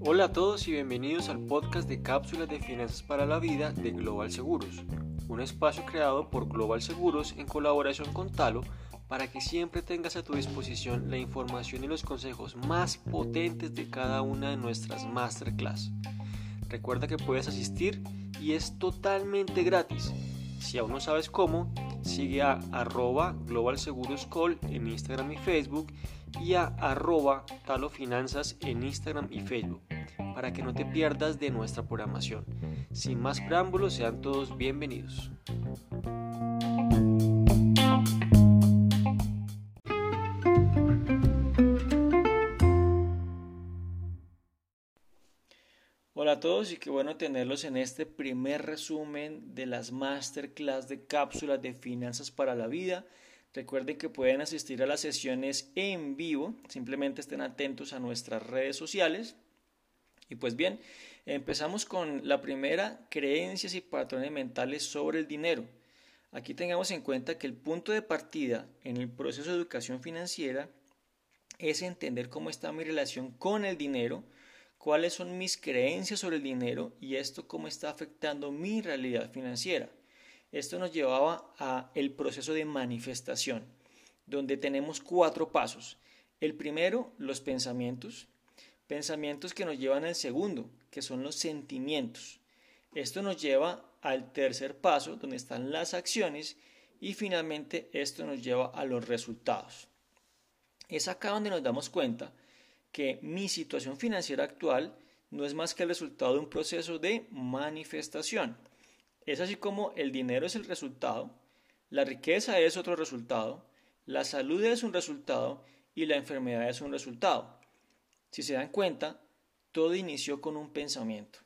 Hola a todos y bienvenidos al podcast de cápsulas de finanzas para la vida de Global Seguros, un espacio creado por Global Seguros en colaboración con Talo para que siempre tengas a tu disposición la información y los consejos más potentes de cada una de nuestras masterclass. Recuerda que puedes asistir y es totalmente gratis. Si aún no sabes cómo, sigue a arroba Global Seguros Call en Instagram y Facebook y a arroba talofinanzas en Instagram y Facebook para que no te pierdas de nuestra programación. Sin más preámbulos, sean todos bienvenidos. Todos y qué bueno tenerlos en este primer resumen de las masterclass de cápsulas de finanzas para la vida. Recuerden que pueden asistir a las sesiones en vivo, simplemente estén atentos a nuestras redes sociales y pues bien, empezamos con la primera, creencias y patrones mentales sobre el dinero. Aquí tengamos en cuenta que el punto de partida en el proceso de educación financiera es entender cómo está mi relación con el dinero, cuáles son mis creencias sobre el dinero y esto cómo está afectando mi realidad financiera. Esto nos llevaba a el proceso de manifestación, donde tenemos cuatro pasos. El primero, los pensamientos. Pensamientos que nos llevan al segundo, que son los sentimientos. Esto nos lleva al tercer paso, donde están las acciones, y finalmente esto nos lleva a los resultados. Es acá donde nos damos cuenta que mi situación financiera actual no es más que el resultado de un proceso de manifestación. Es así como el dinero es el resultado, la riqueza es otro resultado, la salud es un resultado y la enfermedad es un resultado. Si se dan cuenta, todo inició con un pensamiento.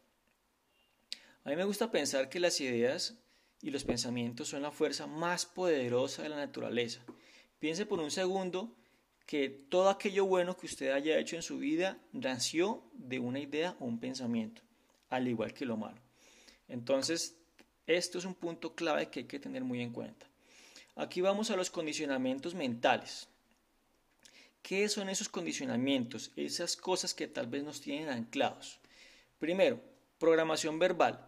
A mí me gusta pensar que las ideas y los pensamientos son la fuerza más poderosa de la naturaleza. Piense por un segundo que todo aquello bueno que usted haya hecho en su vida nació de una idea o un pensamiento, al igual que lo malo. Entonces, esto es un punto clave que hay que tener muy en cuenta. Aquí vamos a los condicionamientos mentales. ¿Qué son esos condicionamientos? Esas cosas que tal vez nos tienen anclados. Primero, programación verbal.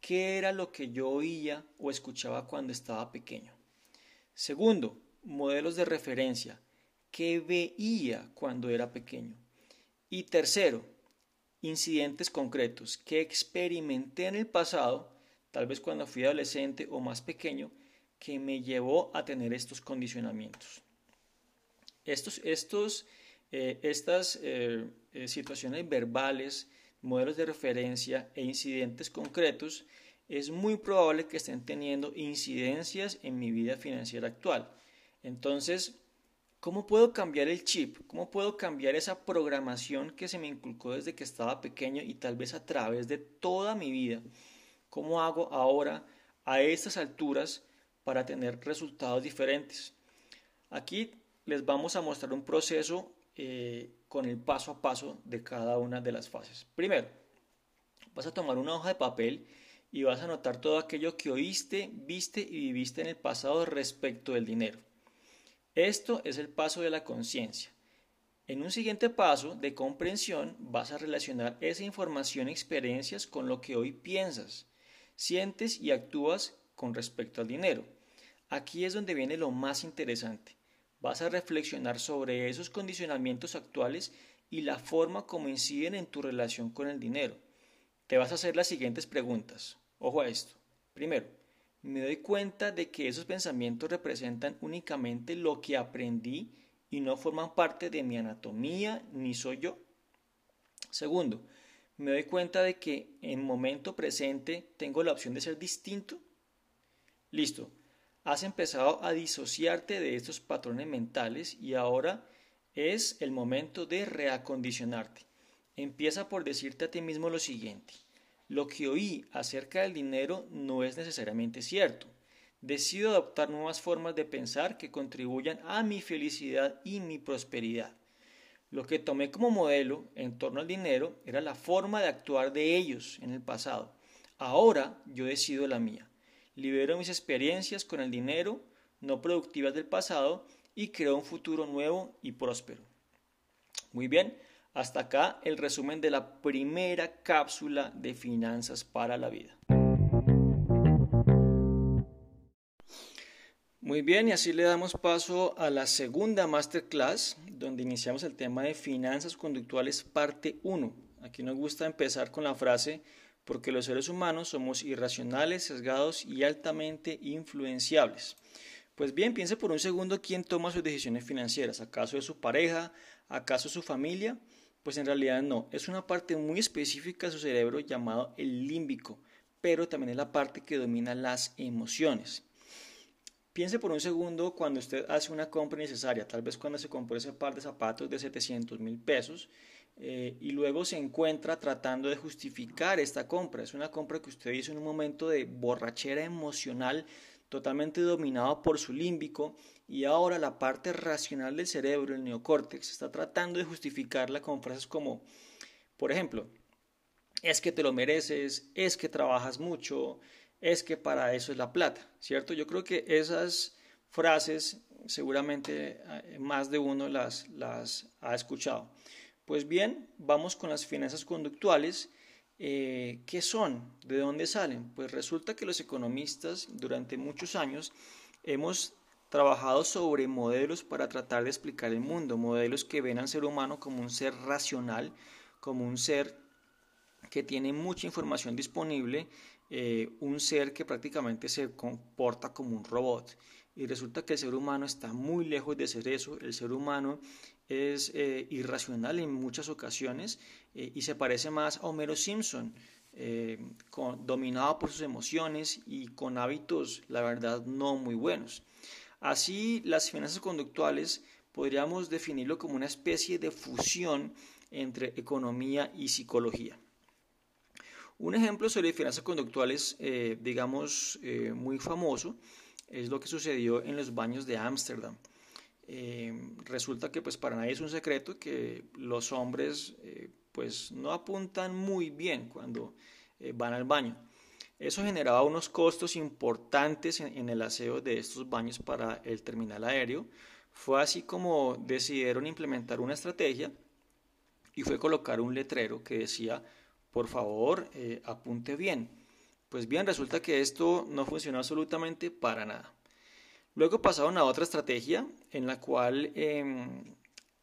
¿Qué era lo que yo oía o escuchaba cuando estaba pequeño? Segundo, modelos de referencia. ¿Qué veía cuando era pequeño? Y tercero, incidentes concretos. ¿Qué experimenté en el pasado, tal vez cuando fui adolescente o más pequeño, que me llevó a tener estos condicionamientos? Estos, estos, eh, estas eh, eh, situaciones verbales, modelos de referencia e incidentes concretos, es muy probable que estén teniendo incidencias en mi vida financiera actual. Entonces, ¿cómo puedo cambiar el chip? ¿Cómo puedo cambiar esa programación que se me inculcó desde que estaba pequeño y tal vez a través de toda mi vida? ¿Cómo hago ahora a estas alturas para tener resultados diferentes? Aquí les vamos a mostrar un proceso eh, con el paso a paso de cada una de las fases. Primero, vas a tomar una hoja de papel y vas a anotar todo aquello que oíste, viste y viviste en el pasado respecto del dinero. Esto es el paso de la conciencia. En un siguiente paso de comprensión vas a relacionar esa información y experiencias con lo que hoy piensas, sientes y actúas con respecto al dinero. Aquí es donde viene lo más interesante vas a reflexionar sobre esos condicionamientos actuales y la forma como inciden en tu relación con el dinero. Te vas a hacer las siguientes preguntas. Ojo a esto. Primero, me doy cuenta de que esos pensamientos representan únicamente lo que aprendí y no forman parte de mi anatomía ni soy yo. Segundo, me doy cuenta de que en momento presente tengo la opción de ser distinto. Listo, has empezado a disociarte de estos patrones mentales y ahora es el momento de reacondicionarte. Empieza por decirte a ti mismo lo siguiente. Lo que oí acerca del dinero no es necesariamente cierto. Decido adoptar nuevas formas de pensar que contribuyan a mi felicidad y mi prosperidad. Lo que tomé como modelo en torno al dinero era la forma de actuar de ellos en el pasado. Ahora yo decido la mía libero mis experiencias con el dinero no productivas del pasado y creó un futuro nuevo y próspero. Muy bien, hasta acá el resumen de la primera cápsula de finanzas para la vida. Muy bien, y así le damos paso a la segunda masterclass, donde iniciamos el tema de finanzas conductuales parte 1. Aquí nos gusta empezar con la frase, porque los seres humanos somos irracionales, sesgados y altamente influenciables. Pues bien, piense por un segundo quién toma sus decisiones financieras. ¿Acaso es su pareja? ¿Acaso es su familia? Pues en realidad no, es una parte muy específica de su cerebro llamado el límbico, pero también es la parte que domina las emociones. Piense por un segundo cuando usted hace una compra necesaria, tal vez cuando se compró ese par de zapatos de 700 mil pesos eh, y luego se encuentra tratando de justificar esta compra. Es una compra que usted hizo en un momento de borrachera emocional totalmente dominado por su límbico y ahora la parte racional del cerebro, el neocórtex, está tratando de justificarla con frases como, por ejemplo, es que te lo mereces, es que trabajas mucho, es que para eso es la plata, ¿cierto? Yo creo que esas frases seguramente eh, más de uno las, las ha escuchado. Pues bien, vamos con las finanzas conductuales. Eh, ¿Qué son? ¿De dónde salen? Pues resulta que los economistas durante muchos años hemos trabajado sobre modelos para tratar de explicar el mundo, modelos que ven al ser humano como un ser racional, como un ser que tiene mucha información disponible eh, un ser que prácticamente se comporta como un robot. Y resulta que el ser humano está muy lejos de ser eso. El ser humano es eh, irracional en muchas ocasiones eh, y se parece más a Homero Simpson, dominado por sus emociones y con hábitos, la verdad, no muy buenos. Así, las finanzas conductuales podríamos definirlo como una especie de fusión entre economía y psicología. Un ejemplo sobre finanzas conductuales, eh, digamos, eh, muy famoso, es lo que sucedió en los baños de Ámsterdam. Eh, resulta que pues para nadie es un secreto que los hombres pues no apuntan muy bien cuando van al baño. Eso generaba unos costos importantes en, el aseo de estos baños para el terminal aéreo. Fue así como decidieron implementar una estrategia y fue colocar un letrero que decía por favor, eh, apunte bien. Pues bien, resulta que esto no funcionó absolutamente para nada. Luego pasaron a otra estrategia en la cual em,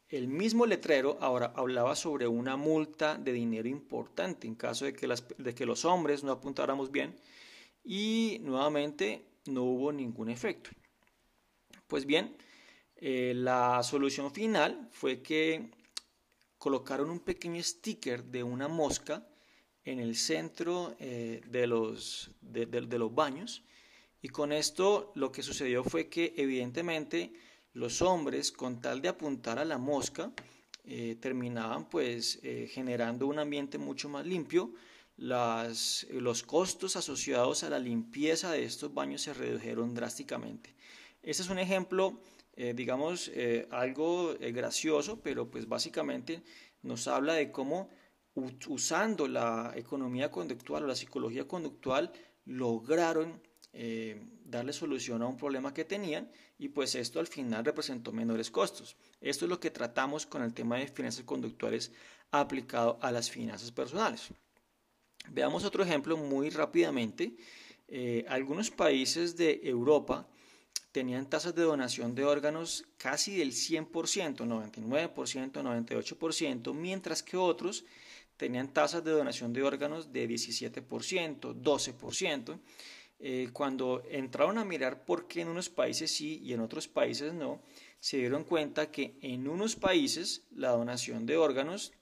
el mismo letrero ahora hablaba sobre una multa de dinero importante en caso de que, los hombres no apuntáramos bien y nuevamente no hubo ningún efecto. Pues bien, eh, la solución final fue que colocaron un pequeño sticker de una mosca en el centro eh, de, los baños y con esto lo que sucedió fue que evidentemente los hombres con tal de apuntar a la mosca eh, terminaban pues eh, generando un ambiente mucho más limpio. Las, los costos asociados a la limpieza de estos baños se redujeron drásticamente. Este es un ejemplo digamos algo gracioso pero pues básicamente nos habla de cómo usando la economía conductual o la psicología conductual, lograron eh, darle solución a un problema que tenían y pues esto al final representó menores costos. Esto es lo que tratamos con el tema de finanzas conductuales aplicado a las finanzas personales. Veamos otro ejemplo muy rápidamente. Eh, algunos países de Europa tenían tasas de donación de órganos casi del 100%, 99%, 98%, mientras que otros tenían tasas de donación de órganos de 17%, 12%. Eh, cuando entraron a mirar por qué en unos países sí y en otros países no, se dieron cuenta que en unos países la donación de órganos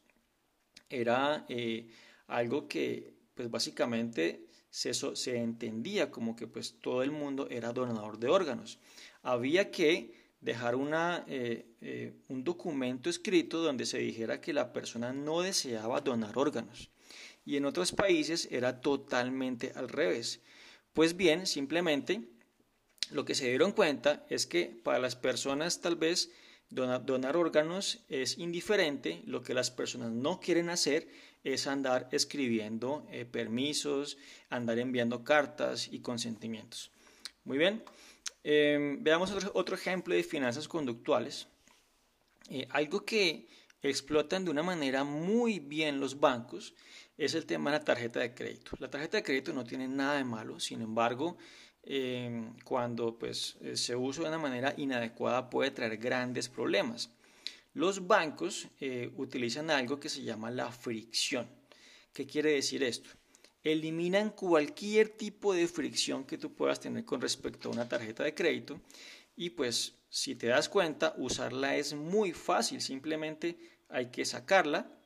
era eh, algo que pues básicamente se, entendía como que pues todo el mundo era donador de órganos. Había que dejar una, eh, un documento escrito donde se dijera que la persona no deseaba donar órganos. Y en otros países era totalmente al revés. Pues bien, simplemente lo que se dieron cuenta es que para las personas tal vez donar, órganos es indiferente, lo que las personas no quieren hacer es andar escribiendo eh, permisos, andar enviando cartas y consentimientos. Muy bien, Em, veamos otro, ejemplo de finanzas conductuales. Eh, algo que explotan de una manera muy bien los bancos es el tema de la tarjeta de crédito. La tarjeta de crédito no tiene nada de malo, sin embargo, em, cuando pues, eh, se usa de una manera inadecuada puede traer grandes problemas. Los bancos eh, utilizan algo que se llama la fricción. ¿Qué quiere decir esto? Eliminan cualquier tipo de fricción que tú puedas tener con respecto a una tarjeta de crédito y pues si te das cuenta usarla es muy fácil, simplemente hay que sacarla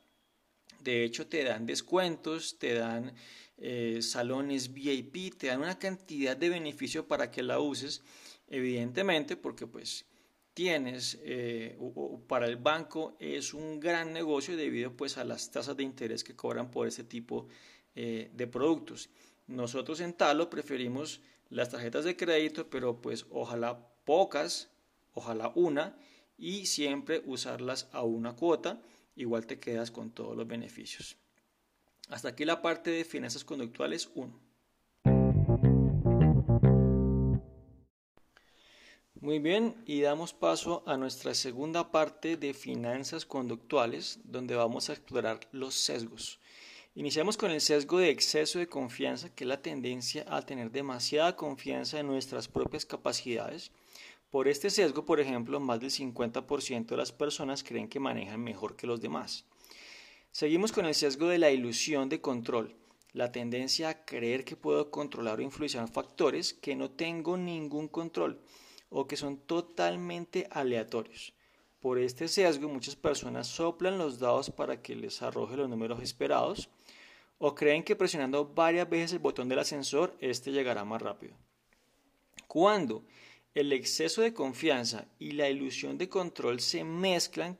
de hecho, te dan descuentos, te dan eh, salones VIP, te dan una cantidad de beneficio para que la uses, evidentemente, porque pues tienes eh, o, para el banco es un gran negocio debido pues a las tasas de interés que cobran por este tipo eh, de productos. Nosotros en Talo preferimos las tarjetas de crédito, pero pues ojalá pocas, ojalá una y siempre usarlas a una cuota igual te quedas con todos los beneficios. Hasta aquí la parte de finanzas conductuales 1. Muy bien, y damos paso a nuestra segunda parte de finanzas conductuales, donde vamos a explorar los sesgos. Iniciamos con el sesgo de exceso de confianza, que es la tendencia a tener demasiada confianza en nuestras propias capacidades por este sesgo, por ejemplo, más del 50% de las personas creen que manejan mejor que los demás. Seguimos con el sesgo de la ilusión de control, la tendencia a creer que puedo controlar o influenciar factores que no tengo ningún control o que son totalmente aleatorios. Por este sesgo muchas personas soplan los dados para que les arroje los números esperados o creen que presionando varias veces el botón del ascensor este llegará más rápido. Cuando el exceso de confianza y la ilusión de control se mezclan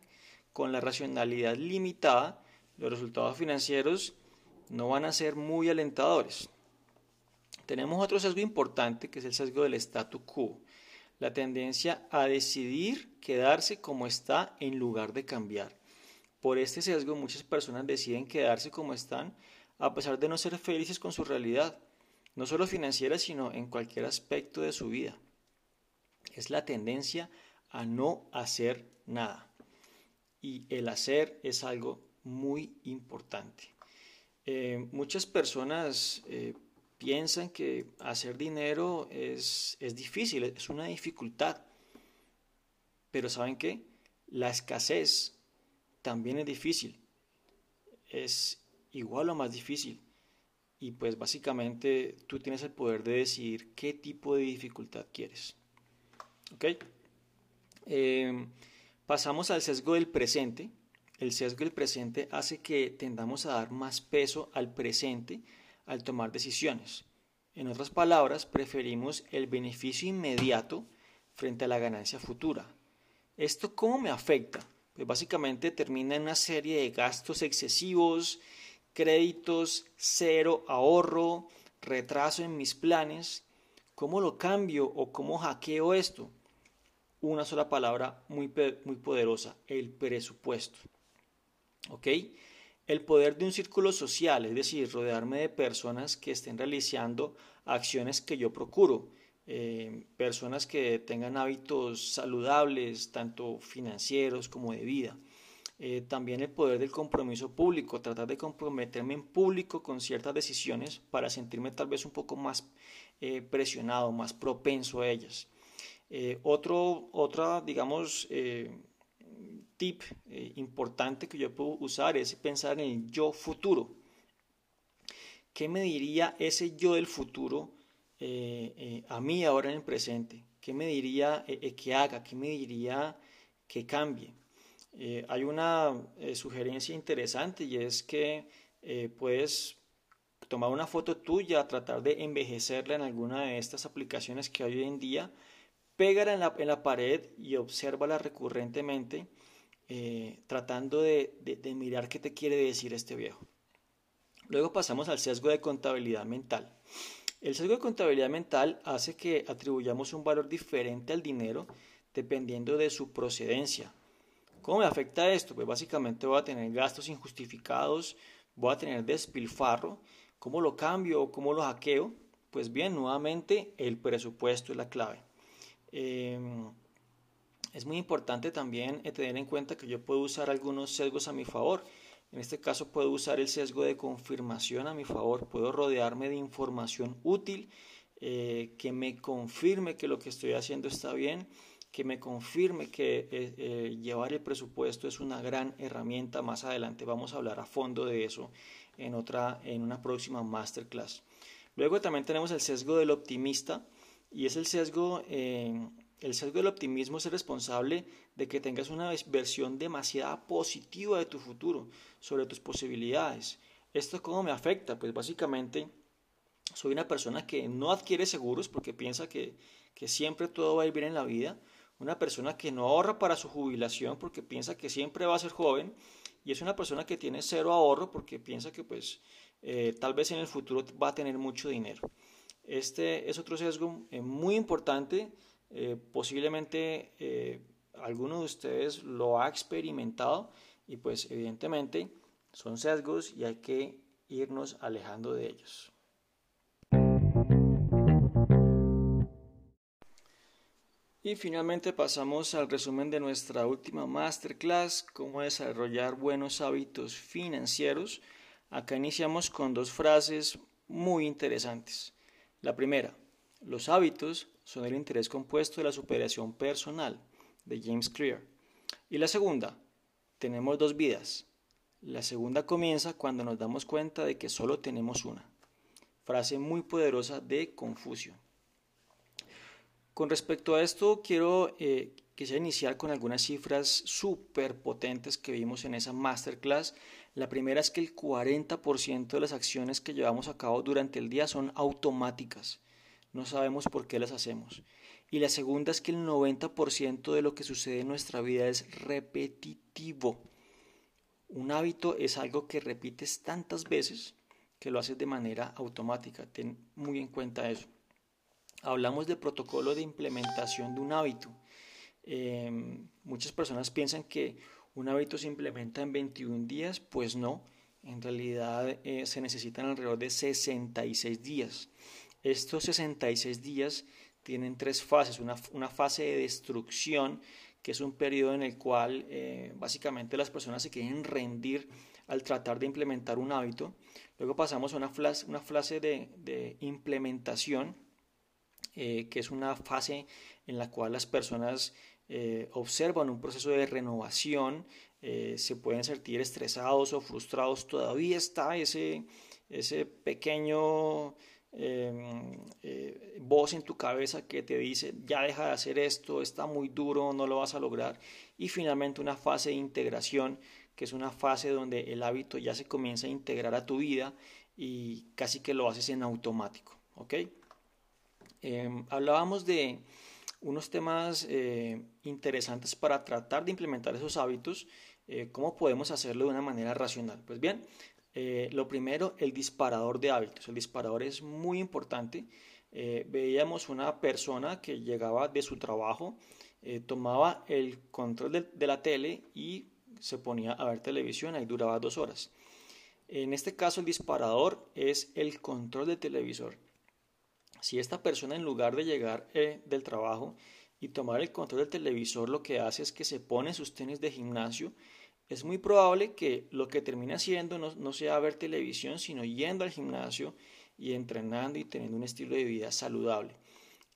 con la racionalidad limitada, los resultados financieros no van a ser muy alentadores. Tenemos otro sesgo importante que es el sesgo del statu quo, la tendencia a decidir quedarse como está en lugar de cambiar. Por este sesgo muchas personas deciden quedarse como están a pesar de no ser felices con su realidad, no solo financiera, sino en cualquier aspecto de su vida es la tendencia a no hacer nada. Y el hacer es algo muy importante. Eh, muchas personas eh, piensan que hacer dinero es, es difícil, es una dificultad. Pero ¿saben qué? La escasez también es difícil. Es igual o más difícil. Y pues básicamente tú tienes el poder de decidir qué tipo de dificultad quieres. Em, pasamos al sesgo del presente. El sesgo del presente hace que tendamos a dar más peso al presente al tomar decisiones. En otras palabras, preferimos el beneficio inmediato frente a la ganancia futura. ¿Esto cómo me afecta? Pues básicamente termina en una serie de gastos excesivos, créditos, cero ahorro, retraso en mis planes. ¿Cómo lo cambio o cómo hackeo esto? Una sola palabra muy, muy poderosa, el presupuesto. ¿Ok? El poder de un círculo social, es decir, rodearme de personas que estén realizando acciones que yo procuro, eh, personas que tengan hábitos saludables, tanto financieros como de vida. Eh, también el poder del compromiso público, tratar de comprometerme en público con ciertas decisiones para sentirme tal vez un poco más eh, presionado, más propenso a ellas. Eh, otro, otra, digamos, eh, tip eh, importante que yo puedo usar es pensar en el yo futuro. ¿Qué me diría ese yo del futuro a mí ahora en el presente? ¿Qué me diría que haga? ¿Qué me diría que cambie? hay una sugerencia interesante y es que puedes tomar una foto tuya, tratar de envejecerla en alguna de estas aplicaciones que hay hoy en día pégala en la, pared y obsérvala recurrentemente, eh, tratando de, de, mirar qué te quiere decir este viejo. Luego pasamos al sesgo de contabilidad mental. El sesgo de contabilidad mental hace que atribuyamos un valor diferente al dinero dependiendo de su procedencia. ¿Cómo me afecta esto? Pues básicamente voy a tener gastos injustificados, voy a tener despilfarro. ¿Cómo lo cambio o cómo lo hackeo? Pues bien, nuevamente el presupuesto es la clave. Em, es muy importante también eh, tener en cuenta que yo puedo usar algunos sesgos a mi favor. En este caso puedo usar el sesgo de confirmación a mi favor. Puedo rodearme de información útil eh, que me confirme que lo que estoy haciendo está bien, que me confirme que eh, llevar el presupuesto es una gran herramienta. Más adelante vamos a hablar a fondo de eso en, otra, en una próxima masterclass. Luego también tenemos el sesgo del optimista y es el sesgo el sesgo del optimismo es el responsable de que tengas una versión demasiado positiva de tu futuro, sobre tus posibilidades. ¿Esto cómo me afecta? Pues básicamente soy una persona que no adquiere seguros porque piensa que, que siempre todo va a ir bien en la vida. Una persona que no ahorra para su jubilación porque piensa que siempre va a ser joven. Y es una persona que tiene cero ahorro porque piensa que pues eh, tal vez en el futuro va a tener mucho dinero. Este es otro sesgo eh, muy importante eh, posiblemente eh, alguno de ustedes lo ha experimentado y pues evidentemente son sesgos y hay que irnos alejando de ellos. Y finalmente pasamos al resumen de nuestra última masterclass, cómo desarrollar buenos hábitos financieros. Acá iniciamos con dos frases muy interesantes. La primera, los hábitos son el interés compuesto de la superación personal, de James Clear. Y la segunda, tenemos dos vidas. La segunda comienza cuando nos damos cuenta de que solo tenemos una. Frase muy poderosa de Confucio. Con respecto a esto, quiero eh, iniciar con algunas cifras súper potentes que vimos en esa masterclass. La primera es que el 40% de las acciones que llevamos a cabo durante el día son automáticas no sabemos por qué las hacemos. Y la segunda es que el 90% de lo que sucede en nuestra vida es repetitivo. Un hábito es algo que repites tantas veces que lo haces de manera automática. Ten muy en cuenta eso. Hablamos de protocolo de implementación de un hábito. Em, muchas personas piensan que un hábito se implementa en 21 días, pues no. En realidad eh, se necesitan alrededor de 66 días. Estos 66 días tienen tres fases. Una, fase de destrucción, que es un periodo en el cual eh, básicamente las personas se quieren rendir al tratar de implementar un hábito. Luego pasamos a una fase, una fase de, implementación, eh, que es una fase en la cual las personas eh, observan un proceso de renovación, se pueden sentir estresados o frustrados. Todavía está ese, ese pequeño Em, eh, voz en tu cabeza que te dice ya deja de hacer esto, está muy duro, no lo vas a lograr. Y finalmente una fase de integración, que es una fase donde el hábito ya se comienza a integrar a tu vida y casi que lo haces en automático. ¿ok? Em, hablábamos de unos temas eh, interesantes para tratar de implementar esos hábitos, eh, cómo podemos hacerlo de una manera racional. Pues bien, eh, lo primero, el disparador de hábitos. El disparador es muy importante. Veíamos una persona que llegaba de su trabajo, tomaba el control de, la tele y se ponía a ver televisión, ahí duraba dos horas. En este caso el disparador es el control del televisor. Si esta persona en lugar de llegar del trabajo y tomar el control del televisor lo que hace es que se pone sus tenis de gimnasio es muy probable que lo que termine haciendo no, sea ver televisión, sino yendo al gimnasio y entrenando y teniendo un estilo de vida saludable.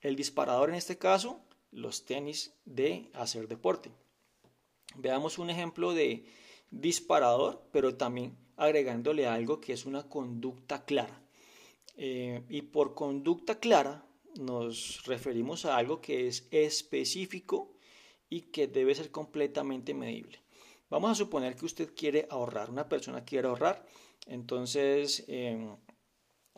El disparador en este caso, los tenis de hacer deporte. Veamos un ejemplo de disparador, pero también agregándole algo que es una conducta clara. Eh, y por conducta clara nos referimos a algo que es específico y que debe ser completamente medible. Vamos a suponer que usted quiere ahorrar, una persona quiere ahorrar, entonces em,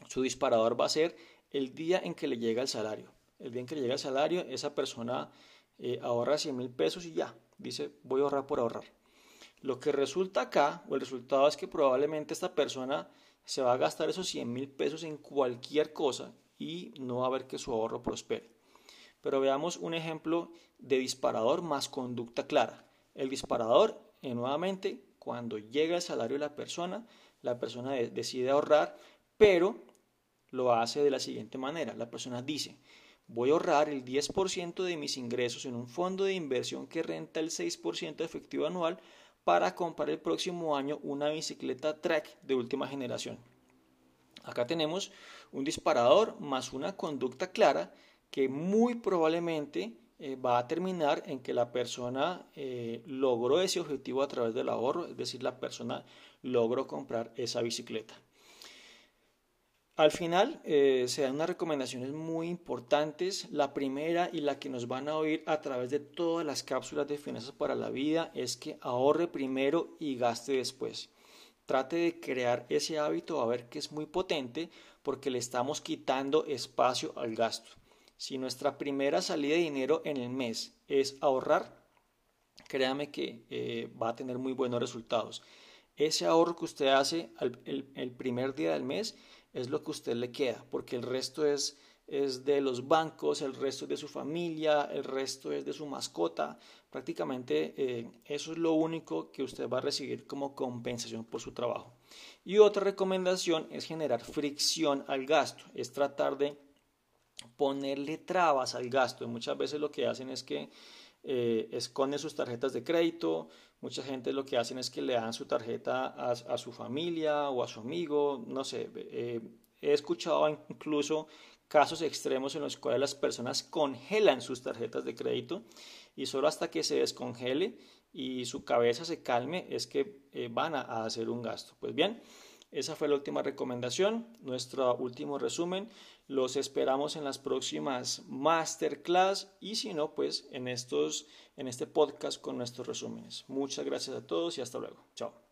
su disparador va a ser el día en que le llega el salario. El día en que le llega el salario, esa persona eh, ahorra 100 mil pesos y ya, dice voy a ahorrar por ahorrar. Lo que resulta acá, o el resultado es que probablemente esta persona se va a gastar esos 100 mil pesos en cualquier cosa y no va a ver que su ahorro prospere. Pero veamos un ejemplo de disparador más conducta clara. El disparador y nuevamente, cuando llega el salario de la persona, la persona decide ahorrar, pero lo hace de la siguiente manera. La persona dice, voy a ahorrar el 10% de mis ingresos en un fondo de inversión que renta el 6% efectivo anual para comprar el próximo año una bicicleta Trek de última generación. Acá tenemos un disparador más una conducta clara que muy probablemente eh, va a terminar en que la persona eh, logró ese objetivo a través del ahorro, es decir, la persona logró comprar esa bicicleta. Al final eh, se dan unas recomendaciones muy importantes. La primera y la que nos van a oír a través de todas las cápsulas de finanzas para la vida es que ahorre primero y gaste después. Trate de crear ese hábito a ver que es muy potente porque le estamos quitando espacio al gasto. Si nuestra primera salida de dinero en el mes es ahorrar, créame que eh, va a tener muy buenos resultados. Ese ahorro que usted hace el primer día del mes es lo que a usted le queda, porque el resto es, es de los bancos, el resto es de su familia, el resto es de su mascota. Prácticamente eh, eso es lo único que usted va a recibir como compensación por su trabajo. Y otra recomendación es generar fricción al gasto, es tratar de ponerle trabas al gasto. muchas veces lo que hacen es que eh, esconden sus tarjetas de crédito, mucha gente lo que hacen es que le dan su tarjeta a, su familia o a su amigo, no sé, eh, he escuchado incluso casos extremos en los cuales las personas congelan sus tarjetas de crédito y solo hasta que se descongele y su cabeza se calme es que eh, van a hacer un gasto. Pues bien, esa fue la última recomendación, nuestro último resumen. Los esperamos en las próximas masterclass y si no, pues en estos en este podcast con nuestros resúmenes. Muchas gracias a todos y hasta luego. Chao.